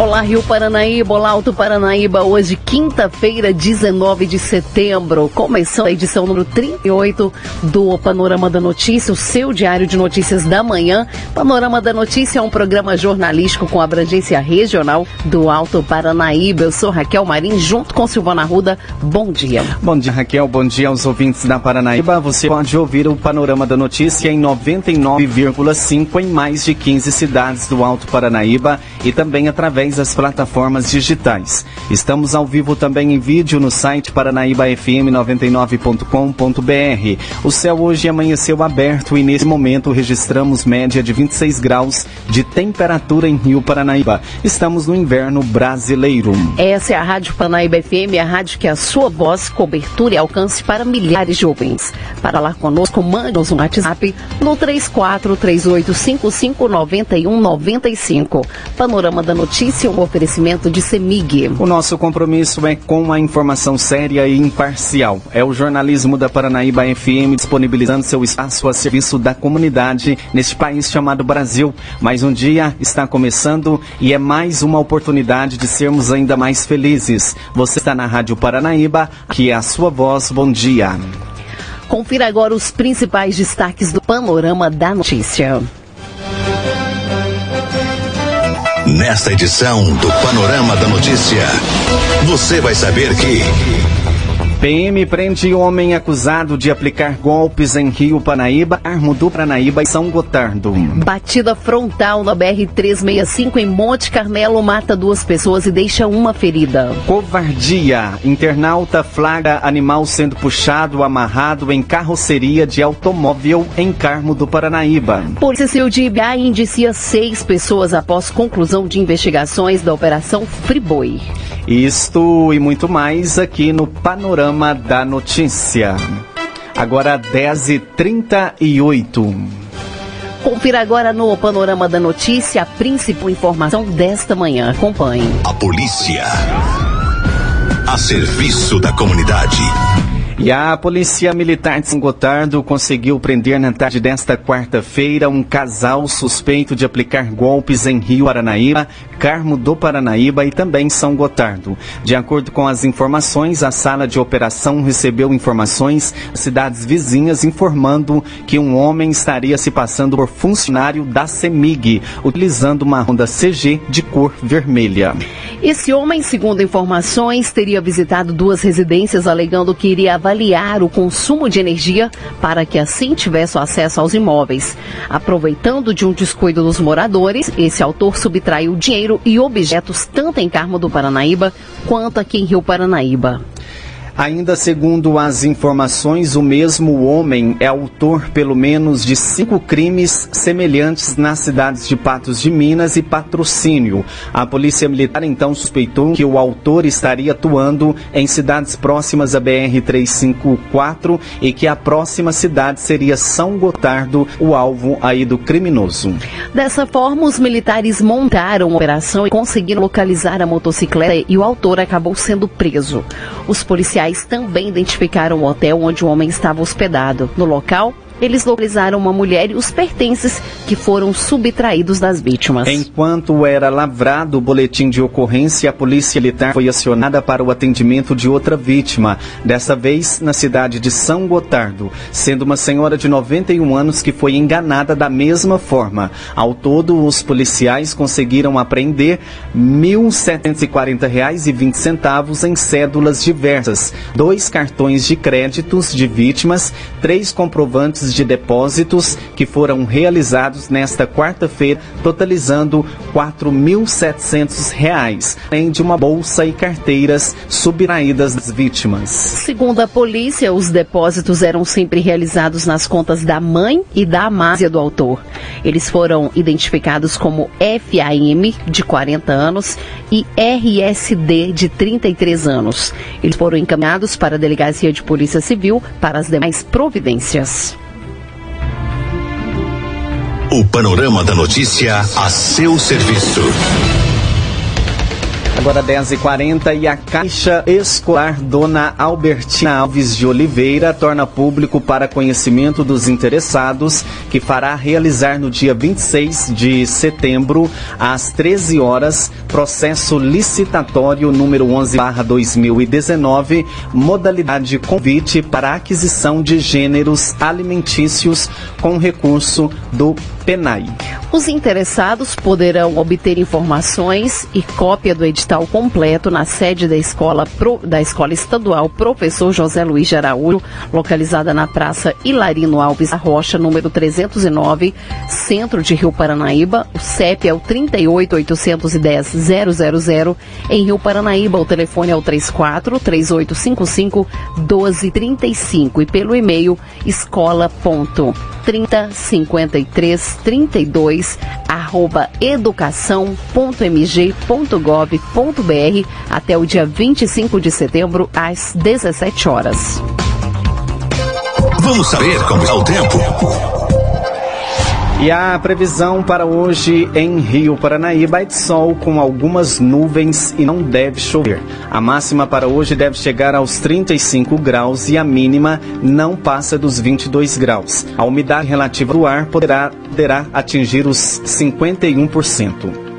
Olá, Rio Paranaíba, olá, Alto Paranaíba. Hoje, quinta-feira, 19 de setembro, começando a edição número 38 do Panorama da Notícia, o seu diário de notícias da manhã. Panorama da Notícia é um programa jornalístico com abrangência regional do Alto Paranaíba. Eu sou Raquel Marim, junto com Silvana Ruda. Bom dia. Bom dia, Raquel. Bom dia aos ouvintes da Paranaíba. Você pode ouvir o Panorama da Notícia em 99,5 em mais de 15 cidades do Alto Paranaíba e também através das plataformas digitais. Estamos ao vivo também em vídeo no site paranaíbafm99.com.br. O céu hoje amanheceu aberto e nesse momento registramos média de 26 graus de temperatura em Rio Paranaíba. Estamos no inverno brasileiro. Essa é a Rádio Paranaíba FM, a rádio que a sua voz, cobertura e alcance para milhares de ouvintes. Para lá conosco, mande-nos um WhatsApp no 3438559195. Panorama da Notícia esse é um oferecimento de Semig. O nosso compromisso é com a informação séria e imparcial. É o jornalismo da Paranaíba FM disponibilizando seu espaço a serviço da comunidade neste país chamado Brasil. Mais um dia está começando e é mais uma oportunidade de sermos ainda mais felizes. Você está na Rádio Paranaíba, que é a sua voz. Bom dia. Confira agora os principais destaques do panorama da notícia. Nesta edição do Panorama da Notícia, você vai saber que. PM prende homem acusado de aplicar golpes em Rio Panaíba, Armo do Paranaíba e São Gotardo. Batida frontal na BR-365 em Monte Carmelo mata duas pessoas e deixa uma ferida. Covardia. Internauta flagra animal sendo puxado, amarrado em carroceria de automóvel em Carmo do Paranaíba. Polícia Civil de Ibiá indicia seis pessoas após conclusão de investigações da Operação Friboi. Isto e muito mais aqui no Panorama da Notícia. Agora 10h38. Confira agora no Panorama da Notícia a principal informação desta manhã. Acompanhe. A polícia. A serviço da comunidade. E a Polícia Militar de São Gotardo conseguiu prender na tarde desta quarta-feira um casal suspeito de aplicar golpes em Rio Paranaíba, Carmo do Paranaíba e também São Gotardo. De acordo com as informações, a sala de operação recebeu informações das cidades vizinhas informando que um homem estaria se passando por funcionário da CEMIG, utilizando uma Honda CG de cor vermelha. Esse homem, segundo informações, teria visitado duas residências alegando que iria avaliar o consumo de energia para que assim tivesse acesso aos imóveis. Aproveitando de um descuido dos moradores, esse autor subtraiu dinheiro e objetos tanto em Carmo do Paranaíba quanto aqui em Rio Paranaíba. Ainda segundo as informações, o mesmo homem é autor pelo menos de cinco crimes semelhantes nas cidades de Patos de Minas e Patrocínio. A Polícia Militar então suspeitou que o autor estaria atuando em cidades próximas à BR-354 e que a próxima cidade seria São Gotardo, o alvo aí do criminoso. Dessa forma, os militares montaram uma operação e conseguiram localizar a motocicleta e o autor acabou sendo preso. Os policiais também identificaram o hotel onde o homem estava hospedado. No local, eles localizaram uma mulher e os pertences que foram subtraídos das vítimas. Enquanto era lavrado o boletim de ocorrência, a polícia militar foi acionada para o atendimento de outra vítima, dessa vez na cidade de São Gotardo, sendo uma senhora de 91 anos que foi enganada da mesma forma. Ao todo, os policiais conseguiram apreender R$ 1.740,20 em cédulas diversas, dois cartões de créditos de vítimas, três comprovantes de depósitos que foram realizados nesta quarta-feira, totalizando R$ 4.700, além de uma bolsa e carteiras subtraídas das vítimas. Segundo a polícia, os depósitos eram sempre realizados nas contas da mãe e da amásia do autor. Eles foram identificados como FAM, de 40 anos, e RSD, de 33 anos. Eles foram encaminhados para a Delegacia de Polícia Civil para as demais providências. O panorama da notícia a seu serviço. Agora 10h40 e a Caixa Escolar Dona Albertina Alves de Oliveira torna público para conhecimento dos interessados que fará realizar no dia 26 de setembro, às 13 horas, processo licitatório número 11/2019, modalidade convite para aquisição de gêneros alimentícios com recurso do PENAI. Os interessados poderão obter informações e cópia do edital completo na sede da escola, da escola Estadual Professor José Luiz de Araújo, localizada na Praça Hilarino Alves da Rocha, número 309, centro de Rio Paranaíba. O CEP é o 38810 000. Em Rio Paranaíba, o telefone é o 34 3855 1235 e pelo e-mail escola.3053 32 arroba educação.mg.gov.br até o dia 25 de setembro às 17 horas. Vamos saber como está o tempo. E a previsão para hoje em Rio Paranaíba é de sol com algumas nuvens e não deve chover. A máxima para hoje deve chegar aos 35 graus e a mínima não passa dos 22 graus. A umidade relativa do ar poderá, poderá atingir os 51%.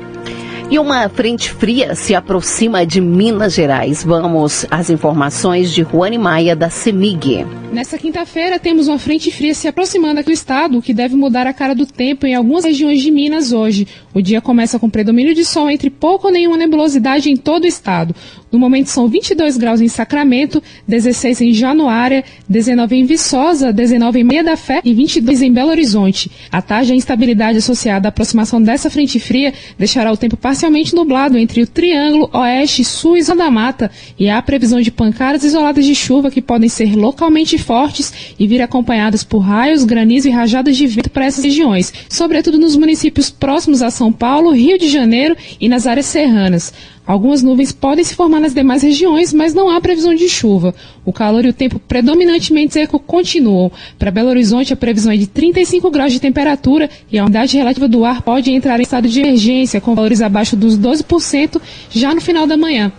E uma frente fria se aproxima de Minas Gerais. Vamos às informações de Juane Maia, da CEMIG. Nessa quinta-feira, temos uma frente fria se aproximando aqui do estado, o que deve mudar a cara do tempo em algumas regiões de Minas hoje. O dia começa com predomínio de sol entre pouco ou nenhuma nebulosidade em todo o estado. No momento são 22 graus em Sacramento, 16 em Januária, 19 em Viçosa, 19 em Meia da Fé e 22 em Belo Horizonte. A taxa de instabilidade associada à aproximação dessa frente fria deixará o tempo parcialmente nublado entre o Triângulo, Oeste, Sul e Zona da Mata e há previsão de pancadas isoladas de chuva que podem ser localmente fortes e vir acompanhadas por raios, granizo e rajadas de vento para essas regiões, sobretudo nos municípios próximos a São Paulo, Rio de Janeiro e nas áreas serranas. Algumas nuvens podem se formar nas demais regiões, mas não há previsão de chuva. O calor e o tempo predominantemente seco continuam. Para Belo Horizonte, a previsão é de 35 graus de temperatura e a umidade relativa do ar pode entrar em estado de emergência, com valores abaixo dos 12% já no final da manhã.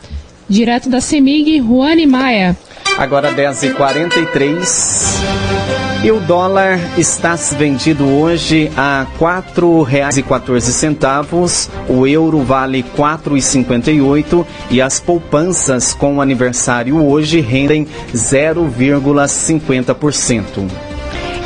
Direto da CEMIG, Juane Maia. Agora 10h43. E o dólar está vendido hoje a R$ 4,14. O euro vale R$ 4,58 e as poupanças com aniversário hoje rendem 0,50%.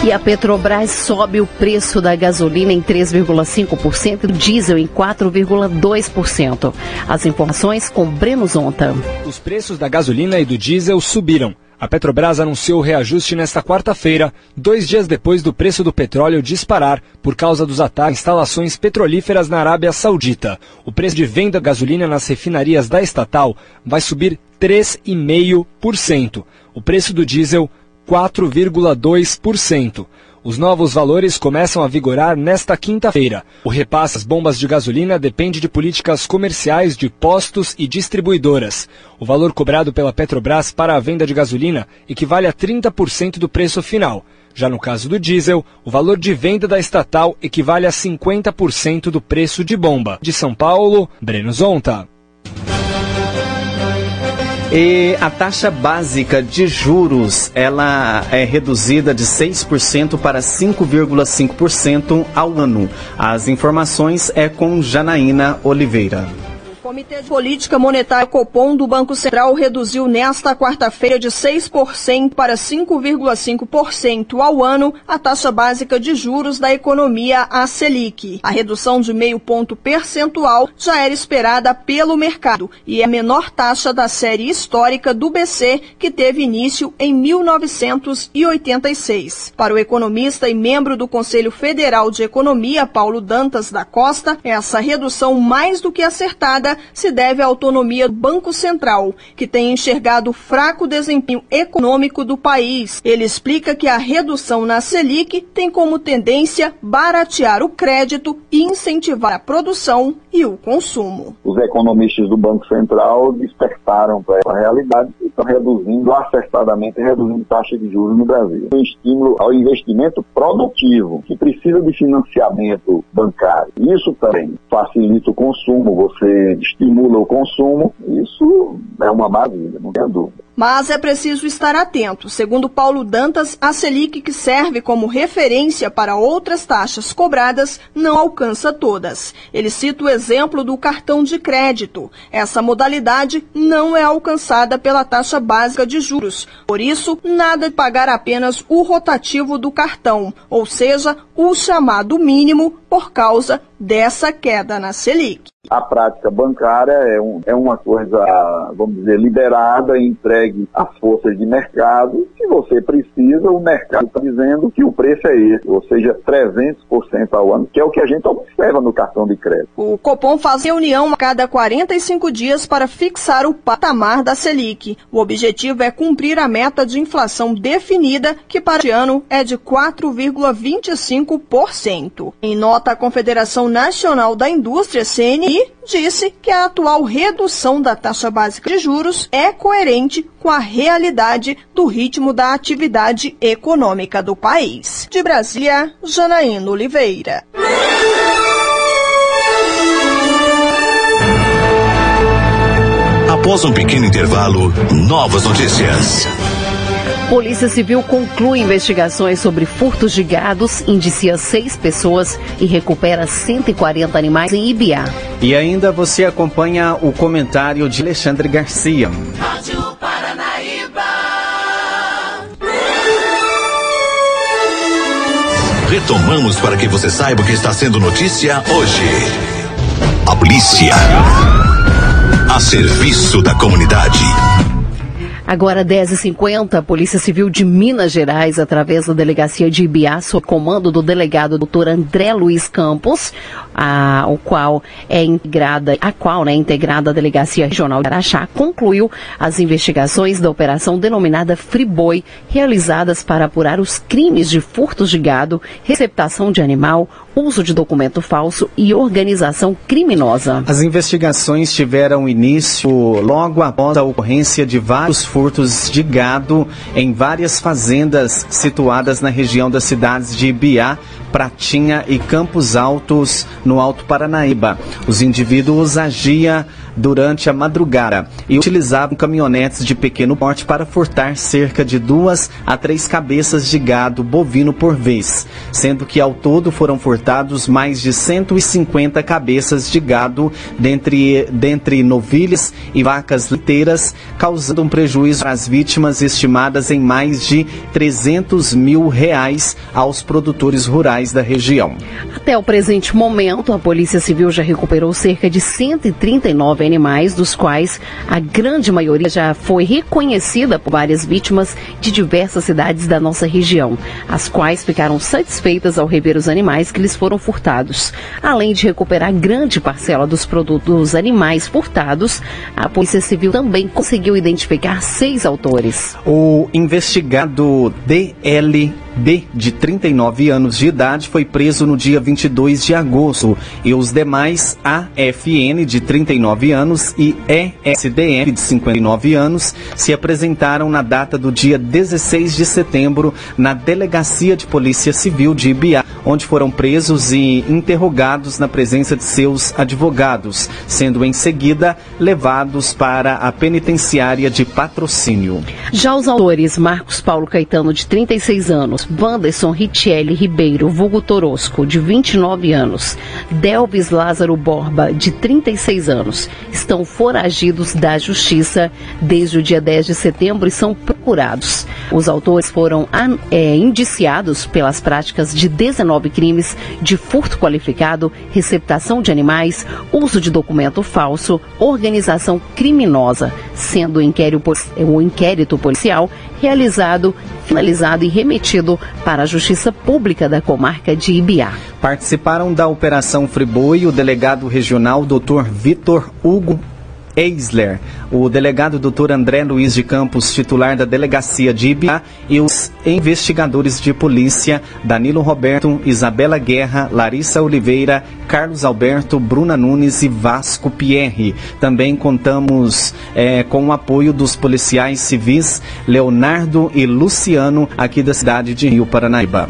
E a Petrobras sobe o preço da gasolina em 3,5% e do diesel em 4,2%. As informações com Breno Zonta. Os preços da gasolina e do diesel subiram. A Petrobras anunciou o reajuste nesta quarta-feira, dois dias depois do preço do petróleo disparar por causa dos ataques a instalações petrolíferas na Arábia Saudita. O preço de venda da gasolina nas refinarias da estatal vai subir 3,5%. O preço do diesel 4,2%. Os novos valores começam a vigorar nesta quinta-feira. O repasse às bombas de gasolina depende de políticas comerciais de postos e distribuidoras. O valor cobrado pela Petrobras para a venda de gasolina equivale a 30% do preço final. Já no caso do diesel, o valor de venda da estatal equivale a 50% do preço de bomba. De São Paulo, Breno Zonta. E a taxa básica de juros, ela é reduzida de 6% para 5,5% ao ano. As informações é com Janaína Oliveira. Comitê de Política Monetária Copom do Banco Central reduziu nesta quarta-feira de 6% para 5,5% ao ano a taxa básica de juros da economia, a Selic. A redução de meio ponto percentual já era esperada pelo mercado e é a menor taxa da série histórica do BC, que teve início em 1986. Para o economista e membro do Conselho Federal de Economia, Paulo Dantas da Costa, essa redução mais do que acertada se deve à autonomia do Banco Central, que tem enxergado o fraco desempenho econômico do país. Ele explica que a redução na Selic tem como tendência baratear o crédito e incentivar a produção e o consumo. Os economistas do Banco Central despertaram para essa realidade e estão reduzindo, acertadamente reduzindo taxa de juros no Brasil. Um estímulo ao investimento produtivo, que precisa de financiamento bancário. Isso também facilita o consumo, você estimula o consumo, isso é uma maravilha, não tem dúvida. Mas é preciso estar atento. Segundo Paulo Dantas, a Selic, que serve como referência para outras taxas cobradas, não alcança todas. Ele cita o exemplo do cartão de crédito. Essa modalidade não é alcançada pela taxa básica de juros. Por isso, nada de pagar apenas o rotativo do cartão, ou seja, o chamado mínimo por causa dessa queda na Selic. A prática bancária é, um, é uma coisa, vamos dizer, liberada, entregue às forças de mercado. Se você precisa, o mercado está dizendo que o preço é esse, ou seja, 300% ao ano, que é o que a gente observa no cartão de crédito. O Copom faz reunião a cada 45 dias para fixar o patamar da Selic. O objetivo é cumprir a meta de inflação definida, que para este ano é de 4,25%. Em nota, a Confederação Nacional da Indústria, CNI, disse que a atual redução da taxa básica de juros é coerente com a realidade do ritmo da atividade econômica do país. De Brasília, Janaína Oliveira. Após um pequeno intervalo, novas notícias. Polícia Civil conclui investigações sobre furtos de gados, indicia seis pessoas e recupera 140 animais em Ibiá. E ainda você acompanha o comentário de Alexandre Garcia. Rádio Paranaíba. Retomamos para que você saiba o que está sendo notícia hoje. A polícia. A serviço da comunidade. Agora 10h50, a Polícia Civil de Minas Gerais, através da Delegacia de Ibiá, sob comando do delegado Dr. André Luiz Campos, a, o qual é integrada, a qual é integrada a Delegacia Regional de Araxá, concluiu as investigações da operação denominada Friboi, realizadas para apurar os crimes de furtos de gado, receptação de animal, uso de documento falso e organização criminosa. As investigações tiveram início logo após a ocorrência de vários furtos de gado em várias fazendas situadas na região das cidades de Ibiá, Pratinha e Campos Altos, no Alto Paranaíba. Os indivíduos agiam durante a madrugada e utilizavam caminhonetes de pequeno porte para furtar cerca de duas a três cabeças de gado bovino por vez, sendo que ao todo foram furtados mais de 150 cabeças de gado dentre, dentre novilhas e vacas leiteiras, causando um prejuízo às vítimas estimadas em mais de 300 mil reais aos produtores rurais da região. Até o presente momento, a Polícia Civil já recuperou cerca de 139 animais, dos quais a grande maioria já foi reconhecida por várias vítimas de diversas cidades da nossa região, as quais ficaram satisfeitas ao rever os animais que lhes foram furtados. Além de recuperar grande parcela dos produtos animais furtados, a Polícia Civil também conseguiu identificar seis autores. O investigado DL B, de 39 anos de idade, foi preso no dia 22 de agosto. E os demais AFN, de 39 anos, e ESDF, de 59 anos, se apresentaram na data do dia 16 de setembro na Delegacia de Polícia Civil de Ibiá, onde foram presos e interrogados na presença de seus advogados, sendo em seguida levados para a penitenciária de patrocínio. Já os autores, Marcos Paulo Caetano, de 36 anos, Wanderson Richelli Ribeiro, vulgo Torosco, de 29 anos, Delvis Lázaro Borba, de 36 anos, estão foragidos da Justiça desde o dia 10 de setembro e são procurados. Os autores foram é, indiciados pelas práticas de 19 19 crimes de furto qualificado, receptação de animais, uso de documento falso, organização criminosa, sendo o inquérito, o inquérito policial realizado, finalizado e remetido para a Justiça Pública da comarca de Ibiá. Participaram da Operação Friboi o delegado regional Dr. Vitor Hugo Eisler, o delegado Dr. André Luiz de Campos, titular da delegacia de Ibiá, e os investigadores de polícia Danilo Roberto, Isabela Guerra, Larissa Oliveira, Carlos Alberto, Bruna Nunes e Vasco Pierre. Também contamos é, com o apoio dos policiais civis Leonardo e Luciano, aqui da cidade de Rio Paranaíba.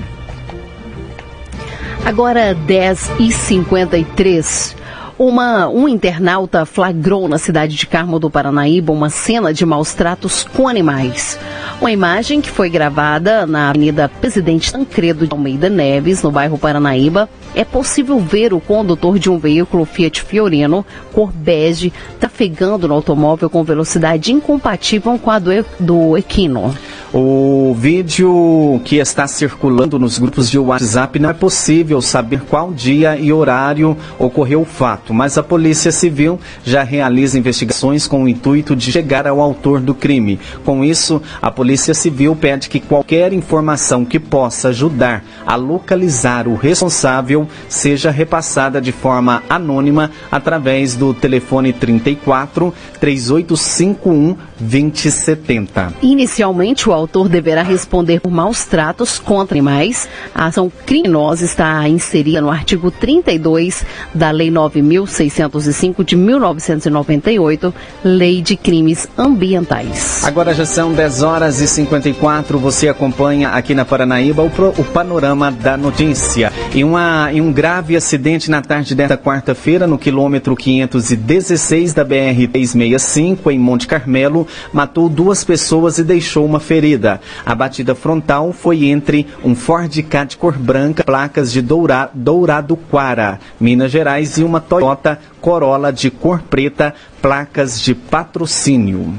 Agora 10 e 53 uma, um internauta flagrou na cidade de Carmo do Paranaíba uma cena de maus tratos com animais. Uma imagem que foi gravada na Avenida Presidente Tancredo de Almeida Neves, no bairro Paranaíba, é possível ver o condutor de um veículo Fiat Fiorino, cor bege, trafegando no automóvel com velocidade incompatível com a do, do Equino. O vídeo que está circulando nos grupos de WhatsApp não é possível saber qual dia e horário ocorreu o fato, mas a Polícia Civil já realiza investigações com o intuito de chegar ao autor do crime. Com isso, a Polícia Civil pede que qualquer informação que possa ajudar a localizar o responsável seja repassada de forma anônima através do telefone 34 3851 2070. Inicialmente, o autor deverá responder por maus tratos contra animais. A ação criminosa está inserida no artigo 32 da Lei 9.605 de 1998, Lei de Crimes Ambientais. Agora já são 10 horas e 54. Você acompanha aqui na Paranaíba o, pro, o panorama da notícia. Em, uma, em um grave acidente na tarde desta quarta-feira, no quilômetro 516 da BR-365, em Monte Carmelo, matou duas pessoas e deixou uma ferida. A batida frontal foi entre um Ford de cor branca, placas de Doura, Douradoquara, Minas Gerais, e uma Toyota Corolla de cor preta, placas de patrocínio.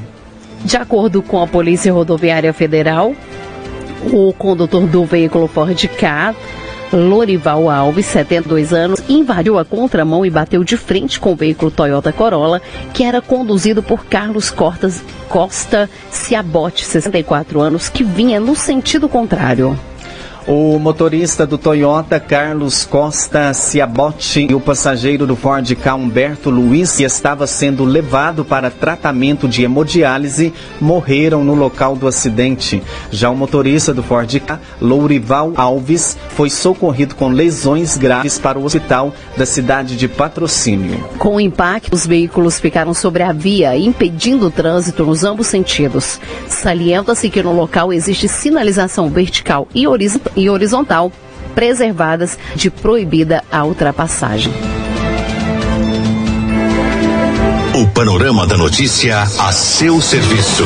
De acordo com a Polícia Rodoviária Federal, o condutor do veículo Ford Ka Lorival Alves, 72 anos, invadiu a contramão e bateu de frente com o veículo Toyota Corolla, que era conduzido por Carlos Cortas, Costa Ciabote, 64 anos, que vinha no sentido contrário. O motorista do Toyota, Carlos Costa Ciabotti, e o passageiro do Ford K, Humberto Luiz, que estava sendo levado para tratamento de hemodiálise, morreram no local do acidente. Já o motorista do Ford K, Lourival Alves, foi socorrido com lesões graves para o hospital da cidade de Patrocínio. Com o impacto, os veículos ficaram sobre a via, impedindo o trânsito nos ambos sentidos. Salienta-se que no local existe sinalização vertical e horizontal e horizontal, preservadas de proibida a ultrapassagem. O panorama da notícia a seu serviço.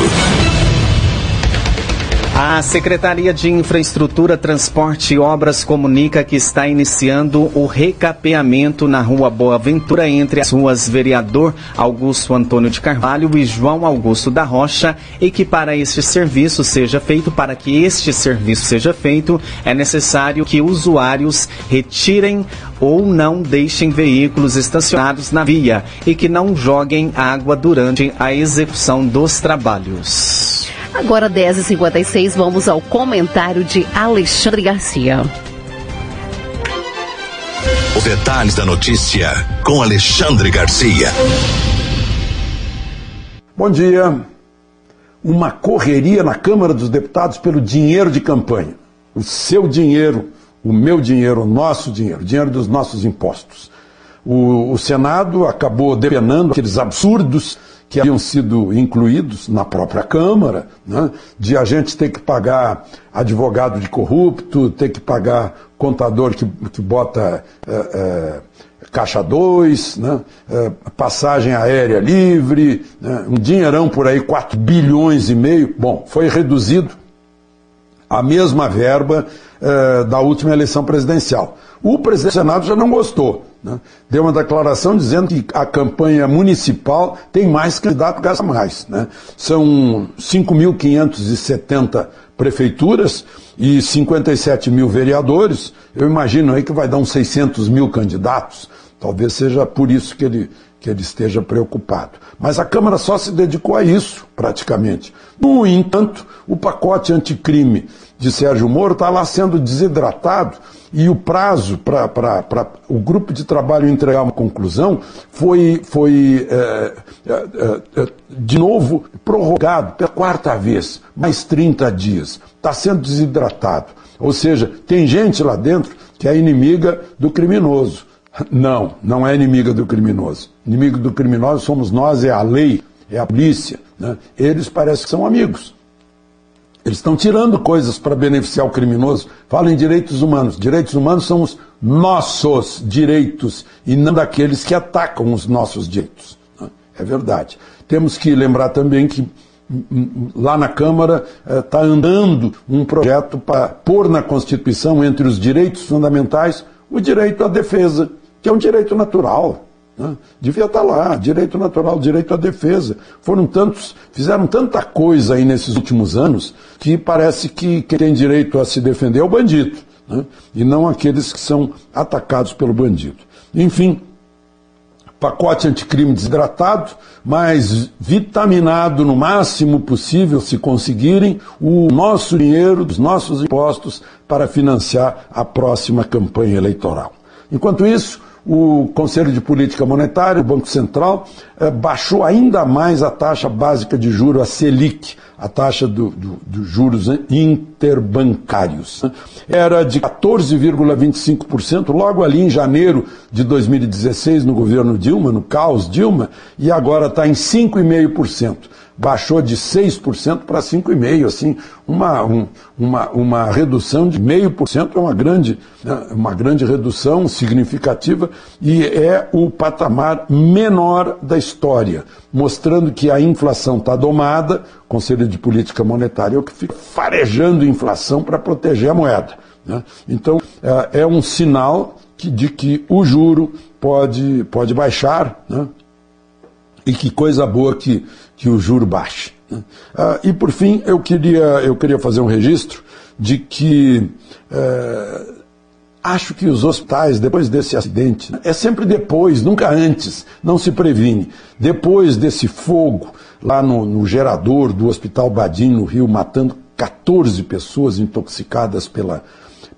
A Secretaria de Infraestrutura, Transporte e Obras comunica que está iniciando o recapeamento na Rua Boa Ventura entre as ruas Vereador Augusto Antônio de Carvalho e João Augusto da Rocha e que para este serviço seja feito, para que este serviço seja feito, é necessário que usuários retirem ou não deixem veículos estacionados na via e que não joguem água durante a execução dos trabalhos. Agora 10h56, vamos ao comentário de Alexandre Garcia. Os detalhes da notícia com Alexandre Garcia. Bom dia. Uma correria na Câmara dos Deputados pelo dinheiro de campanha. O seu dinheiro, o meu dinheiro, o nosso dinheiro, o dinheiro dos nossos impostos. O, o Senado acabou depenando aqueles absurdos que haviam sido incluídos na própria Câmara, né, de a gente ter que pagar advogado de corrupto, ter que pagar contador que, que bota é, é, caixa 2, né, é, passagem aérea livre, né, um dinheirão por aí, 4 bilhões e meio. Bom, foi reduzido a mesma verba da última eleição presidencial. O presidente do Senado já não gostou. Né? Deu uma declaração dizendo que a campanha municipal tem mais candidato, gasta mais. Né? São 5.570 prefeituras e 57 mil vereadores, eu imagino aí que vai dar uns 600 mil candidatos. Talvez seja por isso que ele, que ele esteja preocupado. Mas a Câmara só se dedicou a isso, praticamente. No entanto, o pacote anticrime de Sérgio Moro está lá sendo desidratado e o prazo para o grupo de trabalho entregar uma conclusão foi, foi é, é, é, de novo prorrogado pela quarta vez, mais 30 dias. Está sendo desidratado. Ou seja, tem gente lá dentro que é inimiga do criminoso. Não, não é inimiga do criminoso. Inimigo do criminoso somos nós, é a lei, é a polícia. Né? Eles parecem que são amigos. Eles estão tirando coisas para beneficiar o criminoso. Fala em direitos humanos. Direitos humanos são os nossos direitos e não daqueles que atacam os nossos direitos. É verdade. Temos que lembrar também que hum, hum, lá na Câmara está eh, andando um projeto para pôr na Constituição, entre os direitos fundamentais, o direito à defesa, que é um direito natural. Né? Devia estar lá, direito natural, direito à defesa. Foram tantos, fizeram tanta coisa aí nesses últimos anos que parece que quem tem direito a se defender é o bandido, né? e não aqueles que são atacados pelo bandido. Enfim, pacote anticrime desidratado, mas vitaminado no máximo possível, se conseguirem, o nosso dinheiro, dos nossos impostos, para financiar a próxima campanha eleitoral. Enquanto isso, o Conselho de Política Monetária, o Banco Central, eh, baixou ainda mais a taxa básica de juros, a Selic, a taxa dos do, do juros interbancários. Era de 14,25% logo ali em janeiro de 2016, no governo Dilma, no caos Dilma, e agora está em 5,5% baixou de 6% para 5,5%. Assim, uma, um, uma, uma redução de 0,5% é uma grande, né, uma grande redução significativa e é o patamar menor da história, mostrando que a inflação está domada, o Conselho de Política Monetária é o que fica farejando inflação para proteger a moeda. Né? Então, é, é um sinal que, de que o juro pode, pode baixar, né? e que coisa boa que, que o juro baixe. Ah, e por fim, eu queria, eu queria fazer um registro de que é, acho que os hospitais, depois desse acidente, é sempre depois, nunca antes, não se previne. Depois desse fogo lá no, no gerador do Hospital Badim, no Rio, matando 14 pessoas intoxicadas pela,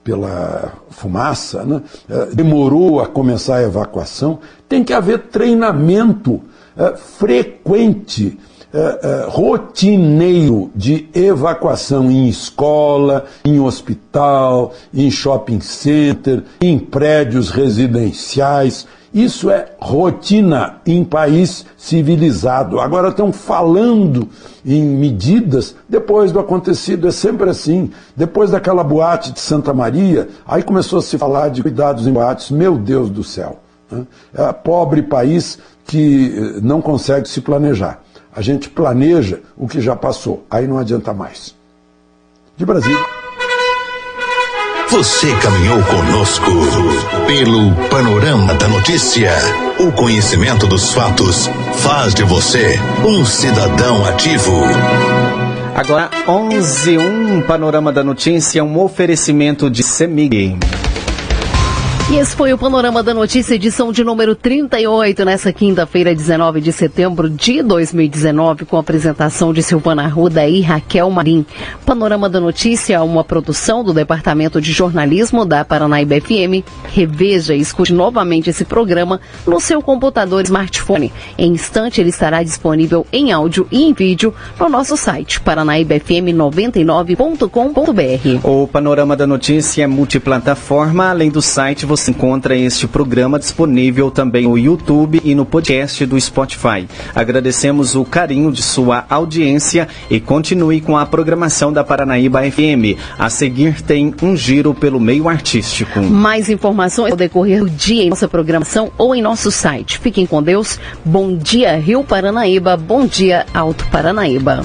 pela fumaça, né? É, demorou a começar a evacuação. Tem que haver treinamento é, frequente, é, é, rotineiro de evacuação em escola, em hospital, em shopping center, em prédios residenciais. Isso é rotina em país civilizado. Agora estão falando em medidas depois do acontecido, é sempre assim. Depois daquela boate de Santa Maria, aí começou a se falar de cuidados em boates. Meu Deus do céu. Né? É pobre país que eh, não consegue se planejar. A gente planeja o que já passou, aí não adianta mais. De Brasília. Você caminhou conosco pelo panorama da notícia. O conhecimento dos fatos faz de você um cidadão ativo. Agora, 11 um panorama da notícia, um oferecimento de Semig. E esse foi o Panorama da Notícia, edição de número 38, nessa quinta-feira, 19 de setembro de 2019, com a apresentação de Silvana Ruda e Raquel Marim. Panorama da Notícia, uma produção do Departamento de Jornalismo da Paranaíba FM. Reveja e escute novamente esse programa no seu computador smartphone. Em instante, ele estará disponível em áudio e em vídeo no nosso site, paranaíbafm99.com.br. O Panorama da Notícia é multiplataforma, além do site, você encontra este programa disponível também no YouTube e no podcast do Spotify. Agradecemos o carinho de sua audiência e continue com a programação da Paranaíba FM. A seguir tem um giro pelo meio artístico. Mais informações ao decorrer do dia em nossa programação ou em nosso site. Fiquem com Deus. Bom dia, Rio Paranaíba. Bom dia, Alto Paranaíba.